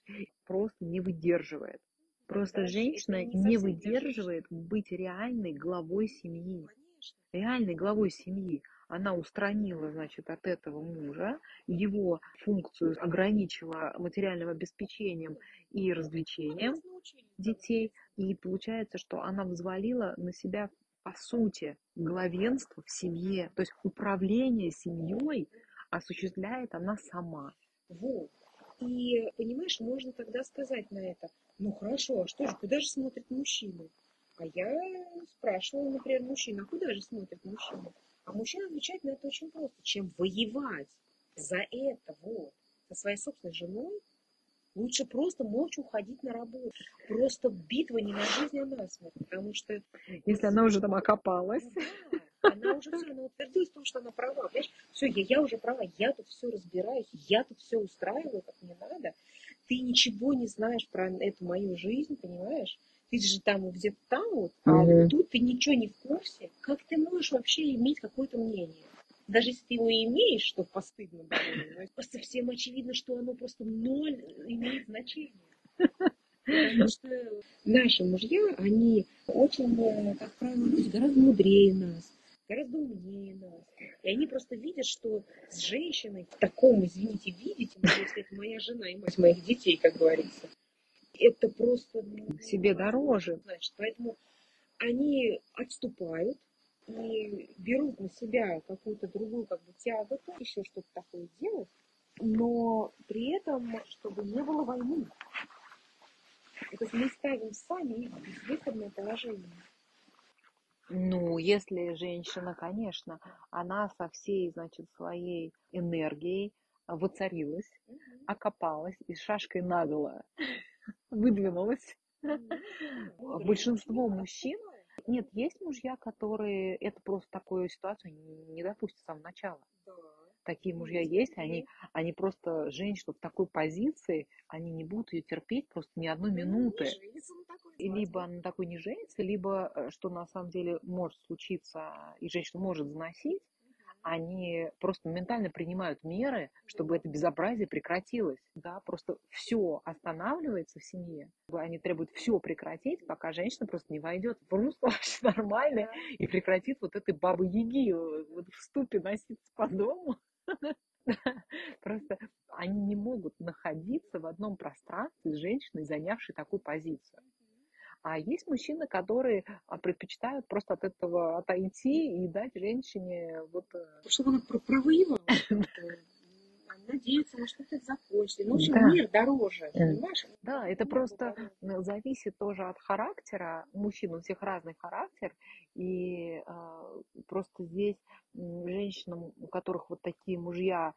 просто не выдерживает. Просто Даже женщина не, не выдерживает быть реальной главой семьи. Реальной главой семьи она устранила, значит, от этого мужа, его функцию ограничила материальным обеспечением и развлечением детей, и получается, что она взвалила на себя, по сути, главенство в семье, то есть управление семьей осуществляет она сама. Вот. И, понимаешь, можно тогда сказать на это, ну хорошо, а что же, куда же смотрит мужчина? А я спрашивала, например, мужчина, а куда же смотрит мужчина? А мужчина отвечает на это очень просто, чем воевать за это, вот. со своей собственной женой, лучше просто молча уходить на работу. Просто битва не на жизнь, а на смерть. Потому что... Если она уже там окопалась. Ну да, она уже все, она утвердилась в том, что она права. Понимаешь? Все, я, я уже права, я тут все разбираюсь, я тут все устраиваю, как мне надо. Ты ничего не знаешь про эту мою жизнь, понимаешь? Ты же там где-то там вот, а Мгм. тут ты ничего не в курсе. Как ты можешь вообще иметь какое-то мнение? Даже если ты его имеешь, что постыдно довольно, но просто всем очевидно, что оно просто ноль имеет значение. Потому что наши мужья, они очень, э, как правило, гораздо мудрее нас, гораздо умнее нас. И они просто видят, что с женщиной в таком, извините, более, если это моя жена и мать моих детей, как говорится, это просто... ну, Себе дороже. Значит, поэтому они отступают и берут на себя какую-то другую как бы тяготу, еще что-то такое делать, но при этом, чтобы не было войны. То есть мы ставим сами их в безвыходное положение. Ну, если женщина, конечно, она со всей, значит, своей энергией воцарилась, окопалась и шашкой наголо выдвинулась. Большинство мужчин, нет, есть мужья, которые это просто такую ситуацию не допустят с самого начала. Такие мужья есть, они, они просто женщину в такой позиции, они не будут ее терпеть просто ни одной минуты. И либо она такой не женится, либо, э, что на самом деле может случиться, и женщина может заносить, они просто моментально принимают меры, чтобы это безобразие прекратилось. Да, просто все останавливается в семье. Они требуют все прекратить, пока женщина просто не войдет в русло [LAUGHS] вообще нормальное и прекратит вот этой бабы яги вот в ступе носиться по дому. [LAUGHS] Просто они не могут находиться в одном пространстве с женщиной, занявшей такую позицию. А есть мужчины, которые а, предпочитают просто от этого отойти и дать женщине вот... э, Чтобы она про- провоевала. Она [LAUGHS] надеется, на что-то это закончится. Ну, в общем, Да. мир дороже, Мгм. понимаешь? Да, это Мир просто дороже. э, зависит тоже от характера. Мужчин у всех разный характер. И э, просто здесь женщинам, у которых вот такие мужья,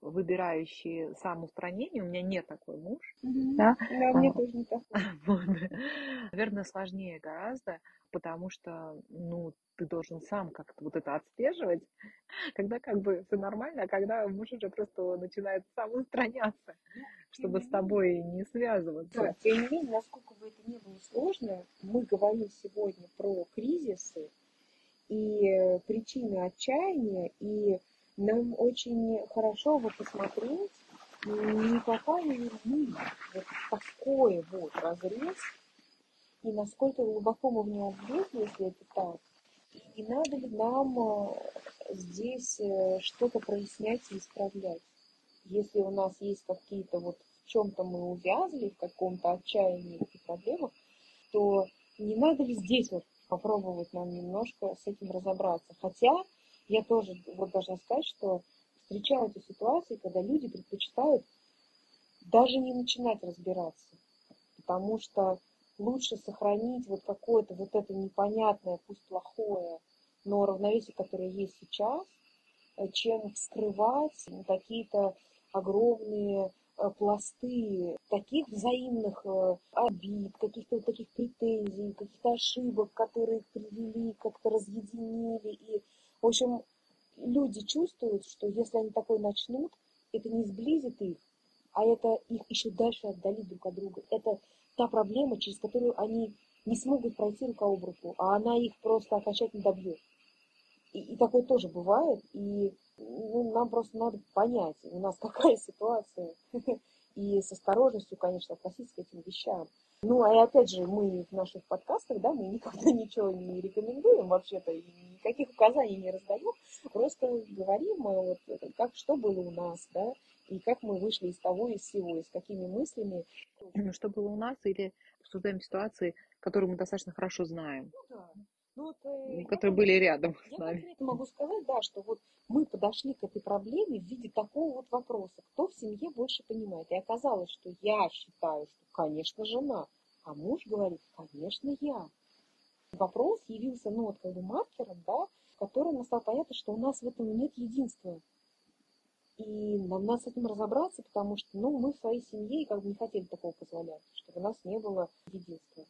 выбирающие самоустранение, у меня нет такой муж, Мгм. Да. Да, мне А. тоже не так. [LAUGHS] Вот. Наверное, сложнее гораздо, потому что, ну, ты должен сам как-то вот это отслеживать, [LAUGHS] когда как бы все нормально, а когда муж уже просто начинает сам устраняться, чтобы с тобой не Да, связываться. тем не менее, насколько бы это ни было сложно, мы говорим сегодня про кризисы и причины отчаяния, и нам очень хорошо бы посмотреть, не попали ли мы вот такой вот разрез, и насколько глубоко мы в него влезли, если это так, и надо ли нам э, здесь э, что-то прояснять и исправлять. Если у нас есть какие-то вот в чем-то мы увязли, в каком-то отчаянии и проблемах, то не надо ли здесь вот попробовать нам немножко с этим разобраться. Хотя я тоже вот должна сказать, что встречаю эти ситуации, когда люди предпочитают даже не начинать разбираться, потому что лучше сохранить вот какое-то вот это непонятное, пусть плохое, но равновесие, которое есть сейчас, э, чем вскрывать какие-то огромные э, пласты таких взаимных э, обид, каких-то вот таких претензий, каких-то ошибок, которые их привели, как-то разъединили. И, в общем, люди чувствуют, что если они такое начнут, это не сблизит их, а это их еще дальше отдалит друг от друга. Это та проблема, через которую они не смогут пройти рука об руку, а она их просто окончательно добьет. И, и такое тоже бывает, и ну, нам просто надо понять, у нас [LAUGHS] какая ситуация, и с осторожностью, конечно, относиться к этим вещам. Ну, а и опять же, мы в наших подкастах, да, мы никогда [LAUGHS] ничего не рекомендуем вообще-то, и никаких указаний не раздаем, просто говорим, а вот, как, что было у нас, да, и как мы вышли из того из всего, и с какими мыслями. Что было у нас, или обсуждаем ситуации, которые мы достаточно хорошо знаем, Ну, да. Ну, вот, э, я которые вот- были рядом с Я нами. конкретно могу сказать, да, что вот мы подошли к этой проблеме в виде такого вот вопроса. Кто в семье больше понимает? И оказалось, что я считаю, что, конечно, жена. А муж говорит, конечно, я. Вопрос явился, ну, вот как бы маркером, да, которым стало понятно, что у нас в этом нет единства. И нам надо с этим разобраться, потому что ну, мы в своей семье как бы не хотели такого позволять, чтобы у нас не было единства.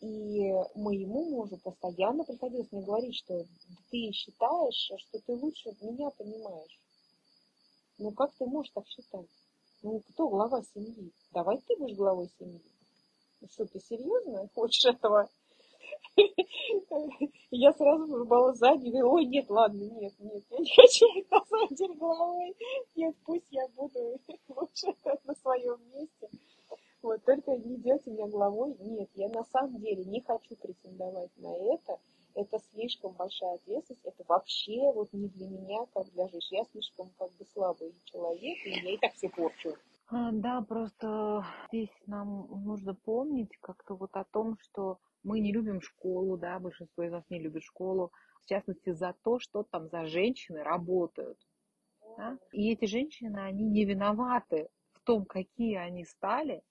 И моему мужу постоянно приходилось мне говорить, что ты считаешь, что ты лучше меня понимаешь. Ну как ты можешь так считать? Ну кто глава семьи? Давай ты будешь главой семьи. Что, ты серьезно хочешь этого? [LAUGHS] Я сразу вырубала заднюю, ой, нет, ладно, нет, нет, я не хочу [LAUGHS] на самом деле головой. Нет, пусть я буду [LAUGHS] лучше на своем месте. Вот, только не делайте меня головой. Нет, я на самом деле не хочу претендовать на это. Это слишком большая ответственность. Это вообще вот не для меня, как для женщины. Я слишком как бы слабый человек, и я и так все порчу. А, да, просто здесь нам нужно помнить как-то вот о том, что мы не любим школу, да, большинство из нас не любит школу, в частности за то, что там за женщины работают. Да? И эти женщины, они не виноваты в том, какие они стали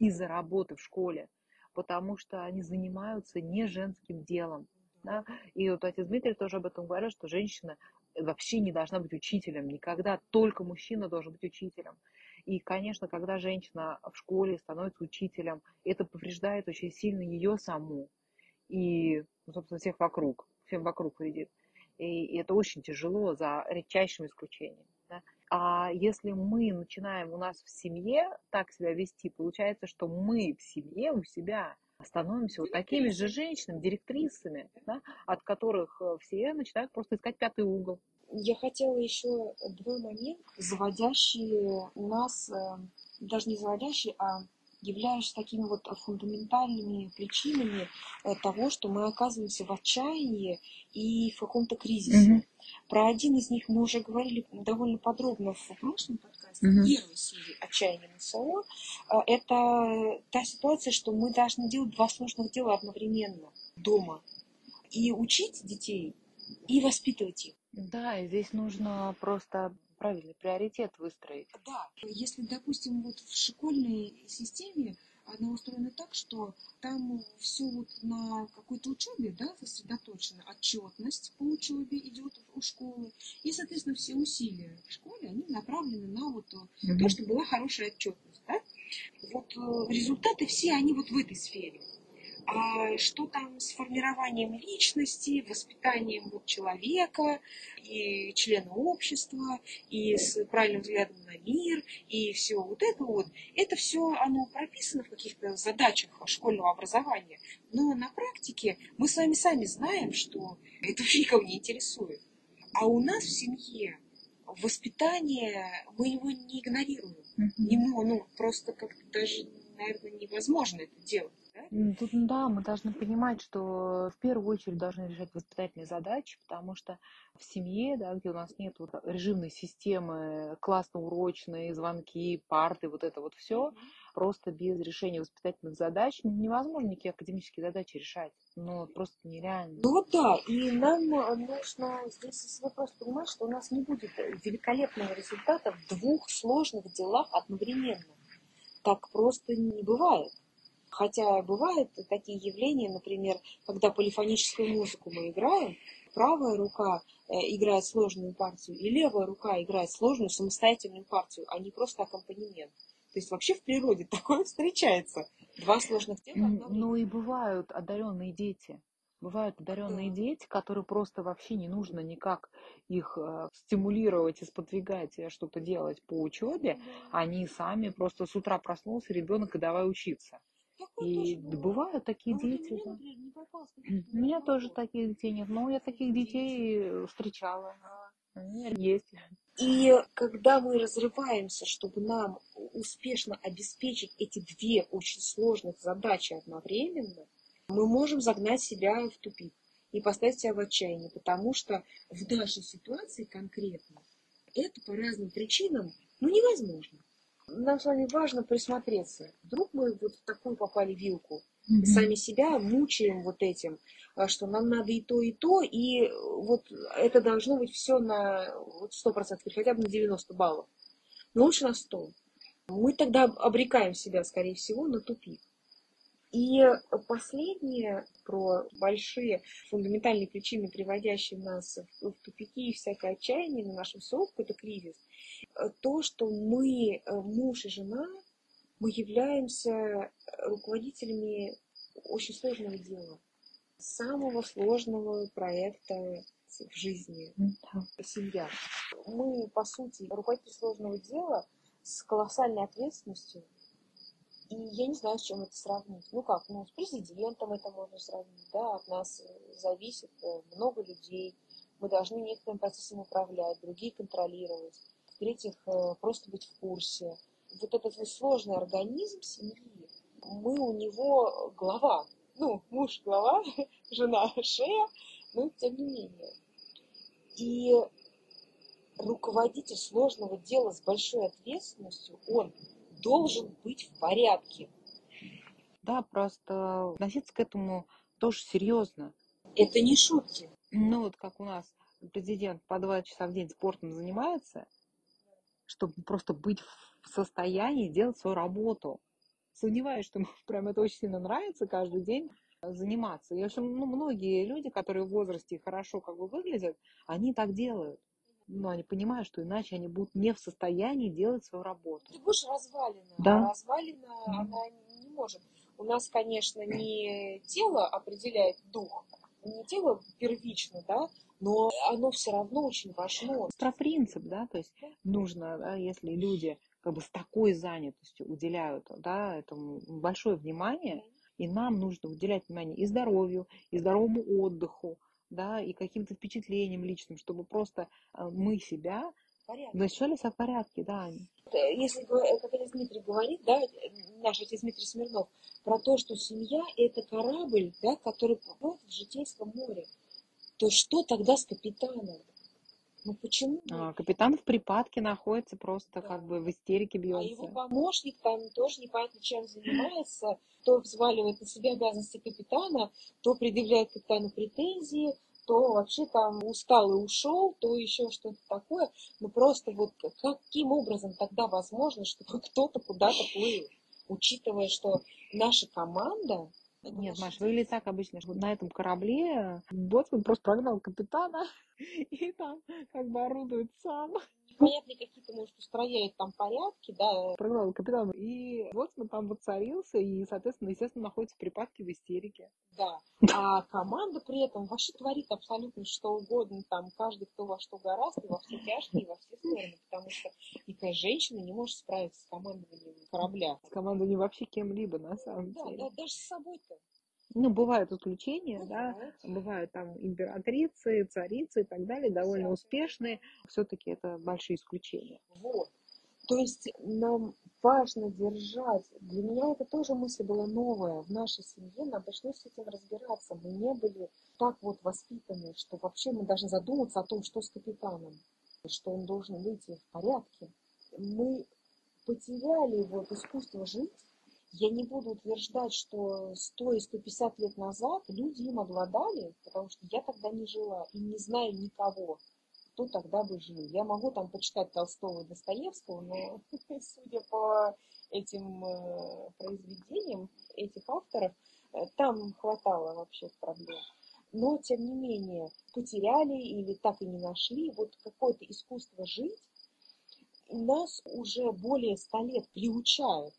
из-за работы в школе, потому что они занимаются не женским делом. Да? И вот отец Дмитрий тоже об этом говорил, что женщина вообще не должна быть учителем никогда, только мужчина должен быть учителем. И, конечно, когда женщина в школе становится учителем, это повреждает очень сильно ее саму и, ну, собственно, всех вокруг, всем вокруг вредит. И, это очень тяжело, за редчайшим исключением. Да? А если мы начинаем у нас в семье так себя вести, получается, что мы в семье у себя становимся вот такими же женщинами, директрисами, да, от которых э, все начинают просто искать пятый угол. Я хотела еще два момента, заводящие нас, э, даже не заводящие, а являющиеся такими вот фундаментальными причинами э, того, что мы оказываемся в отчаянии и в каком-то кризисе. Mm-hmm. Про один из них мы уже говорили довольно подробно в прошлом подкасте, mm-hmm. первой серии «Отчаяние на СО». Э, это та ситуация, что мы должны делать два сложных дела одновременно дома. И учить детей, и воспитывать их. Да, и здесь нужно просто правильный приоритет выстроить. Да, если, допустим, вот в школьной системе она устроена так, что там все вот на какой-то учебе, да, сосредоточено, отчетность по учебе идет у школы, и, соответственно, все усилия в школе, они направлены на вот mm-hmm. то, чтобы была хорошая отчетность, да. Вот э, результаты все, они вот в этой сфере а что там с формированием личности, воспитанием вот человека и члена общества, и с правильным взглядом на мир, и все вот это вот, это все оно прописано в каких-то задачах школьного образования. Но на практике мы с вами сами знаем, что это вообще никого не интересует. А у нас в семье воспитание, мы его не игнорируем. Mm-hmm. Ему, ну, просто как-то даже, наверное, невозможно это делать. Тут, да, мы должны понимать, что в первую очередь должны решать воспитательные задачи, потому что в семье, да, где у нас нет вот режимной системы, классно-урочные, звонки, парты, вот это вот все, просто без решения воспитательных задач невозможно никакие академические задачи решать. Ну, просто нереально. Ну вот да, и нам нужно здесь вопрос понимать, что у нас не будет великолепного результата в двух сложных делах одновременно. Так просто не бывает. Хотя бывают такие явления, например, когда полифоническую музыку мы играем, правая рука э, играет сложную партию, и левая рука играет сложную самостоятельную партию, а не просто аккомпанемент. То есть вообще в природе [LAUGHS] такое встречается. Два сложных дела. Ну и бывают одаренные дети. Бывают одаренные да. дети, которые просто вообще не нужно никак их э, стимулировать и сподвигать э, что-то делать по учебе. Да. Они сами просто с утра проснулся ребенок и давай учиться. И бывают такие а дети. Да. У [CLEARS THROAT] меня тоже таких детей нет, но я таких детей встречала. Есть. И когда мы разрываемся, чтобы нам успешно обеспечить эти две очень сложных задачи одновременно, мы можем загнать себя в тупик и поставить себя в отчаяние, потому что в нашей ситуации конкретно это по разным причинам ну, невозможно нам с вами важно присмотреться. Вдруг мы вот в такую попали вилку, и сами себя мучаем вот этим, а, что нам надо и то, и то, и вот это должно быть все на вот 100%, хотя бы на 90 баллов. Но лучше на 100. Мы тогда обрекаем себя, скорее всего, на тупик. И последнее про большие фундаментальные причины, приводящие нас в тупики и всякое отчаяние на нашем сообществе, это кризис. То, что мы, муж и жена, мы являемся руководителями очень сложного дела, самого сложного проекта в жизни, да. семья. Мы, по сути, руководители сложного дела с колоссальной ответственностью, и я не знаю, с чем это сравнить. Ну как, ну с президентом это можно сравнить, да, от нас зависит э, много людей. Мы должны некоторым процессом управлять, другие контролировать. В-третьих, э, просто быть в курсе. Вот этот вот сложный организм семьи, мы у него глава. Ну, муж глава, [LAUGHS] жена шея, но тем не менее. И руководитель сложного дела с большой ответственностью, он должен быть в порядке. Да, просто относиться к этому тоже серьезно. Это не шутки. Ну вот как у нас президент по два часа в день спортом занимается, чтобы просто быть в состоянии делать свою работу. Сомневаюсь, что ему прям это очень сильно нравится каждый день заниматься. И, в общем, ну, многие люди, которые в возрасте хорошо как бы выглядят, они так делают но они понимают, что иначе они будут не в состоянии делать свою работу. Ты будешь развалина. Да. А развалина, mm. она не может. У нас, конечно, не тело определяет дух, не тело первично, да, но оно все равно очень важно. Про принцип, да, то есть нужно, да, если люди как бы с такой занятостью уделяют, да, этому большое внимание, и нам нужно уделять внимание и здоровью, и здоровому отдыху, да, и каким-то впечатлением личным, чтобы просто э, мы себя начали себя в порядке, да. Э, если, э, как отец Дмитрий говорит, да, наш отец Дмитрий Смирнов, про то, что семья – это корабль, да, который плывет в житейском море, то что тогда с капитаном? Ну почему? А, капитан в припадке находится просто да. как бы в истерике бьется. А его помощник там тоже непонятно чем занимается, то взваливает на себя обязанности капитана, то предъявляет капитану претензии, то вообще там устал и ушел, то еще что-то такое. Ну просто вот каким образом тогда возможно, чтобы [LAUGHS] кто-то куда-то плыл, учитывая, что наша команда нет, Маш, выглядит так обычно, что на этом корабле боцман просто прогнал капитана [LAUGHS] и там как бы орудует сам. Понятно, какие-то, может, устрояет там порядки, да. Прогнал капитана. И боцман там воцарился и, соответственно, естественно, находится в припадке в истерике. Да. А команда при этом вообще творит абсолютно что угодно. Там каждый, кто во что гораздо, во все тяжкие, во все стороны. Потому что никакая женщина не может справиться с командованием корабля. С командованием вообще кем-либо, на самом да, деле. Да, даже с собой-то. Ну, бывают исключения, да, бывают там императрицы, царицы и так далее, довольно успешные. Все-таки это большие исключения. Вот. То есть нам важно держать. Для меня это тоже мысль была новая. В нашей семье нам пришлось с этим разбираться. Мы не были так вот воспитаны, что вообще мы должны задуматься о том, что с капитаном, что он должен выйти в порядке. Мы потеряли вот искусство жить я не буду утверждать, что 100 и 150 лет назад люди им обладали, потому что я тогда не жила и не знаю никого, кто тогда бы жил. Я могу там почитать Толстого и Достоевского, но [LAUGHS] судя по этим э, произведениям этих авторов, э, там хватало вообще проблем. Но, тем не менее, потеряли или так и не нашли вот какое-то искусство жить, нас уже более ста лет приучают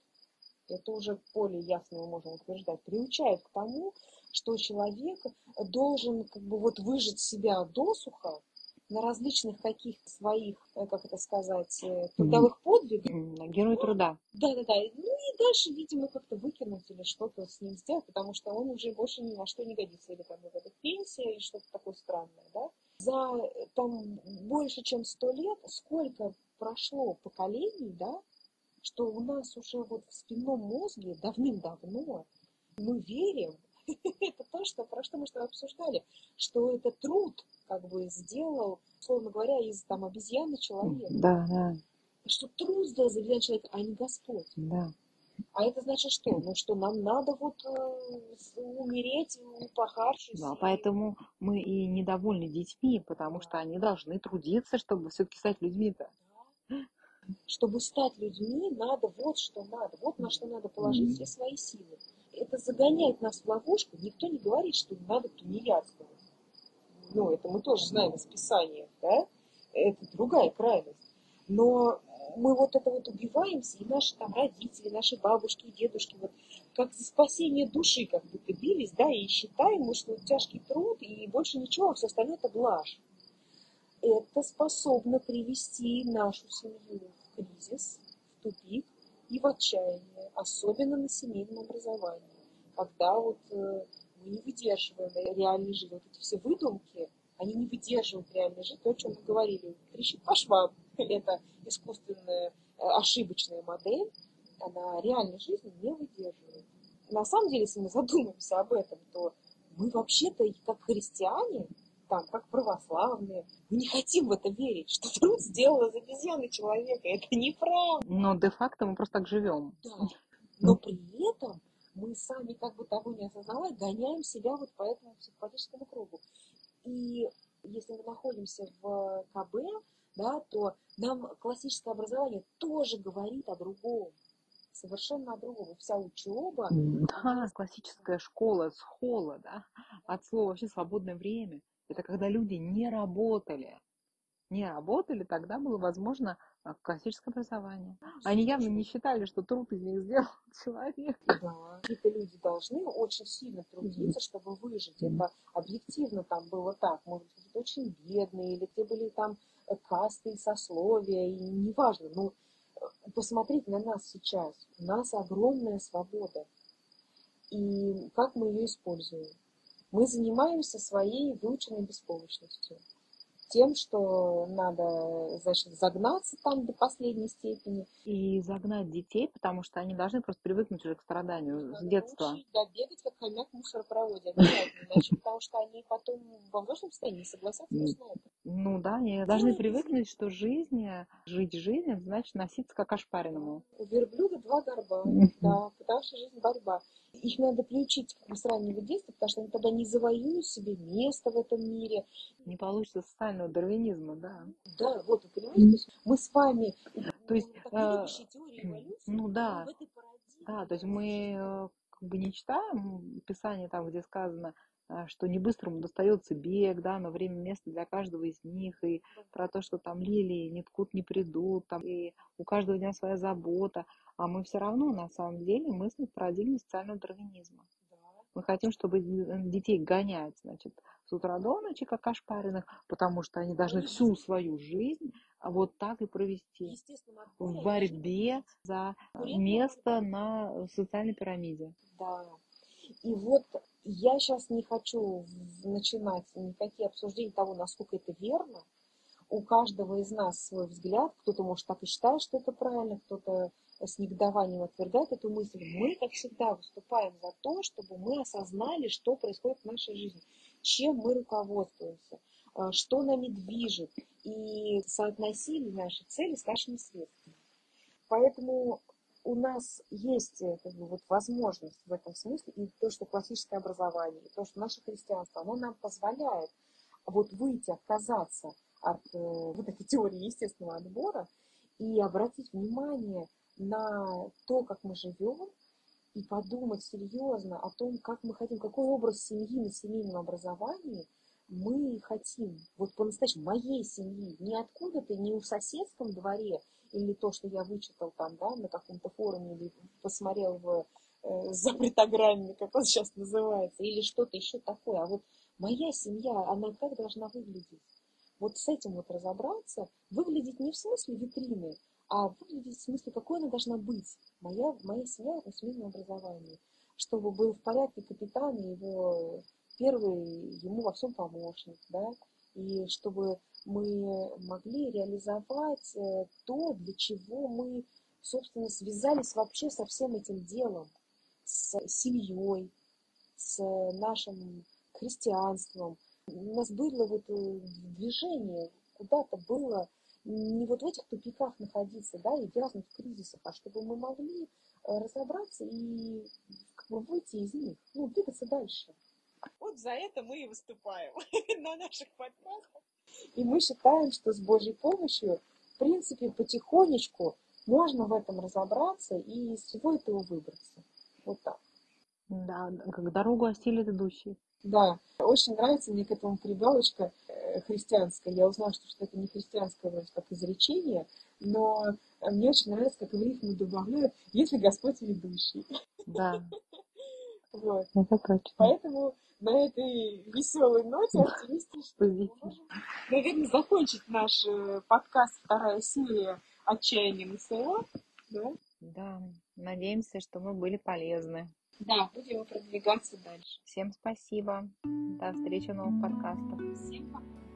это уже более ясно мы можем утверждать, приучают к тому, что человек должен как бы вот выжить себя досуха на различных каких своих, э, как это сказать, э, трудовых подвигах. Герой ну, труда. Да-да-да. Ну и дальше, видимо, как-то выкинуть или что-то с ним сделать, потому что он уже больше ни на что не годится. Или там вот пенсия, или что-то такое странное, да. За э, там больше, чем сто лет, сколько прошло поколений, да, что у нас уже вот в спинном мозге давным-давно мы верим, [LAUGHS] это то, что, про что мы что обсуждали, что это труд как бы сделал, условно говоря, из там обезьяны человек. Да, да. Что труд сделал из обезьяны человек, а не Господь. Да. А это значит что? Ну что нам надо вот э, умереть, упахавшись. Да, поэтому мы и недовольны детьми, потому да. что они должны трудиться, чтобы все-таки стать людьми-то. Да чтобы стать людьми, надо вот что надо, вот на что надо положить все свои силы. это загоняет нас в ловушку. Никто не говорит, что надо тунеядствовать. Ну, это мы тоже знаем из Писания, да? Это другая крайность. Но мы вот это вот убиваемся, и наши там родители, наши бабушки и дедушки, вот как за спасение души как будто бились, да, и считаем мы, что тяжкий труд и больше ничего, а все остальное это блажь. Это способно привести нашу семью в кризис, в тупик и в отчаяние, особенно на семейном образовании, когда вот э, мы не выдерживаем реальной жизни. Вот эти все выдумки, они не выдерживают реальной жизни. То, о чем мы говорили, трещит по швам. [LAUGHS] Это искусственная э, ошибочная модель, она реальной жизни не выдерживает. На самом деле, если мы задумаемся об этом, то мы вообще-то, как христиане, там, как православные, мы не хотим в это верить, что труд сделал из обезьяны человека. Это неправда. Но де-факто мы просто так живем. Да. Но при этом мы сами, как бы того не осознавая, гоняем себя вот по этому психопатическому кругу. И если мы находимся в КБ, да, то нам классическое образование тоже говорит о другом. Совершенно о другом. Вся учеба. Да, классическая школа, схола, да, от слова вообще свободное время. Это когда люди не работали. Не работали, тогда было возможно а, классическое образование. Они явно не считали, что труд из них сделал [LAUGHS] человек. Да, какие-то люди должны очень сильно трудиться, чтобы выжить. Это объективно там было так. Может быть, очень бедные, или те были там э, касты и сословия, и неважно. Но э, посмотрите на нас сейчас. У нас огромная свобода. И как мы ее используем? Мы занимаемся своей выученной беспомощностью тем, что надо, значит, загнаться там до последней степени. И загнать детей, потому что они должны просто привыкнуть уже к страданию с детства. Да, бегать, как хомяк в мусоропроводе, иначе, потому что они потом во взрослом состоянии согласятся на это. Ну да, они должны привыкнуть, что жизнь, жить жизнь, значит носиться как ошпаренному. У верблюда два горба, [LAUGHS] да, потому что жизнь борьба. Их надо приучить как бы, с раннего детства, потому что они тогда не завоюют себе место в этом мире. Не получится социального дарвинизма, да. Да, вот, вы понимаете, то есть мы с вами, то есть, э, ну да, да, то есть мы э, как бы не читаем Писание там, где сказано, что не быстрому достается бег, да, но время место для каждого из них, и про то, что там лилии не ткут, не придут, там, и у каждого дня своя забота, а мы все равно на самом деле мыслим в парадигме социального дарвинизма. Мы хотим, чтобы детей гонять, значит, с утра до ночи, как ошпаренных, потому что они должны всю свою жизнь вот так и провести в борьбе за место на социальной пирамиде. Да. И вот я сейчас не хочу начинать никакие обсуждения того, насколько это верно. У каждого из нас свой взгляд. Кто-то, может, так и считает, что это правильно, кто-то с негодованием отвергает эту мысль. Мы, как всегда, выступаем за то, чтобы мы осознали, что происходит в нашей жизни, чем мы руководствуемся, э, что нами движет, и соотносили наши цели с нашими средствами. Поэтому у нас есть э, как бы, вот, возможность в этом смысле, и то, что классическое образование, и то, что наше христианство, оно нам позволяет вот выйти, отказаться от э, вот этой теории естественного отбора и обратить внимание на то, как мы живем, и подумать серьезно о том, как мы хотим, какой образ семьи на семейном образовании мы хотим. Вот по-настоящему моей семьи, не откуда-то, не в соседском дворе, или то, что я вычитал там, да, на каком-то форуме, или посмотрел в э, запретограмме, как он сейчас называется, или что-то еще такое. А вот моя семья, она как должна выглядеть? Вот с этим вот разобраться, выглядеть не в смысле витрины, а выглядеть в смысле, какой она должна быть. Моя, моя семья на семейном образовании. Чтобы был в порядке капитан и его первый ему во всем помощник, да, и чтобы мы могли реализовать э, то, для чего мы, собственно, связались вообще со всем этим делом, с семьей, с нашим христианством. У нас было вот э, движение, куда-то было не вот в этих тупиках находиться, да, и в кризисах, а чтобы мы могли э, разобраться и как бы выйти из них, ну, двигаться дальше. Вот за это мы и выступаем [LAUGHS] на наших подкастах. И мы считаем, что с Божьей помощью, в принципе, потихонечку можно в этом разобраться и из всего этого выбраться. Вот так. Да, как дорогу осилит идущий. Да, очень нравится мне к этому прибавочка э, христианская. Я узнала, что, что это не христианское вроде как изречение, но мне очень нравится, как в рифму добавляют, если Господь ведущий. Да. [LAUGHS] Вот. Это точно. Поэтому на этой веселой ноте оптимистичной [LAUGHS] наверное, закончить наш э, подкаст «Вторая серия отчаяния МСО». Да? Да, надеемся, что мы были полезны. Да, будем продвигаться дальше. Всем спасибо. До встречи в новых подкастах. Всем пока.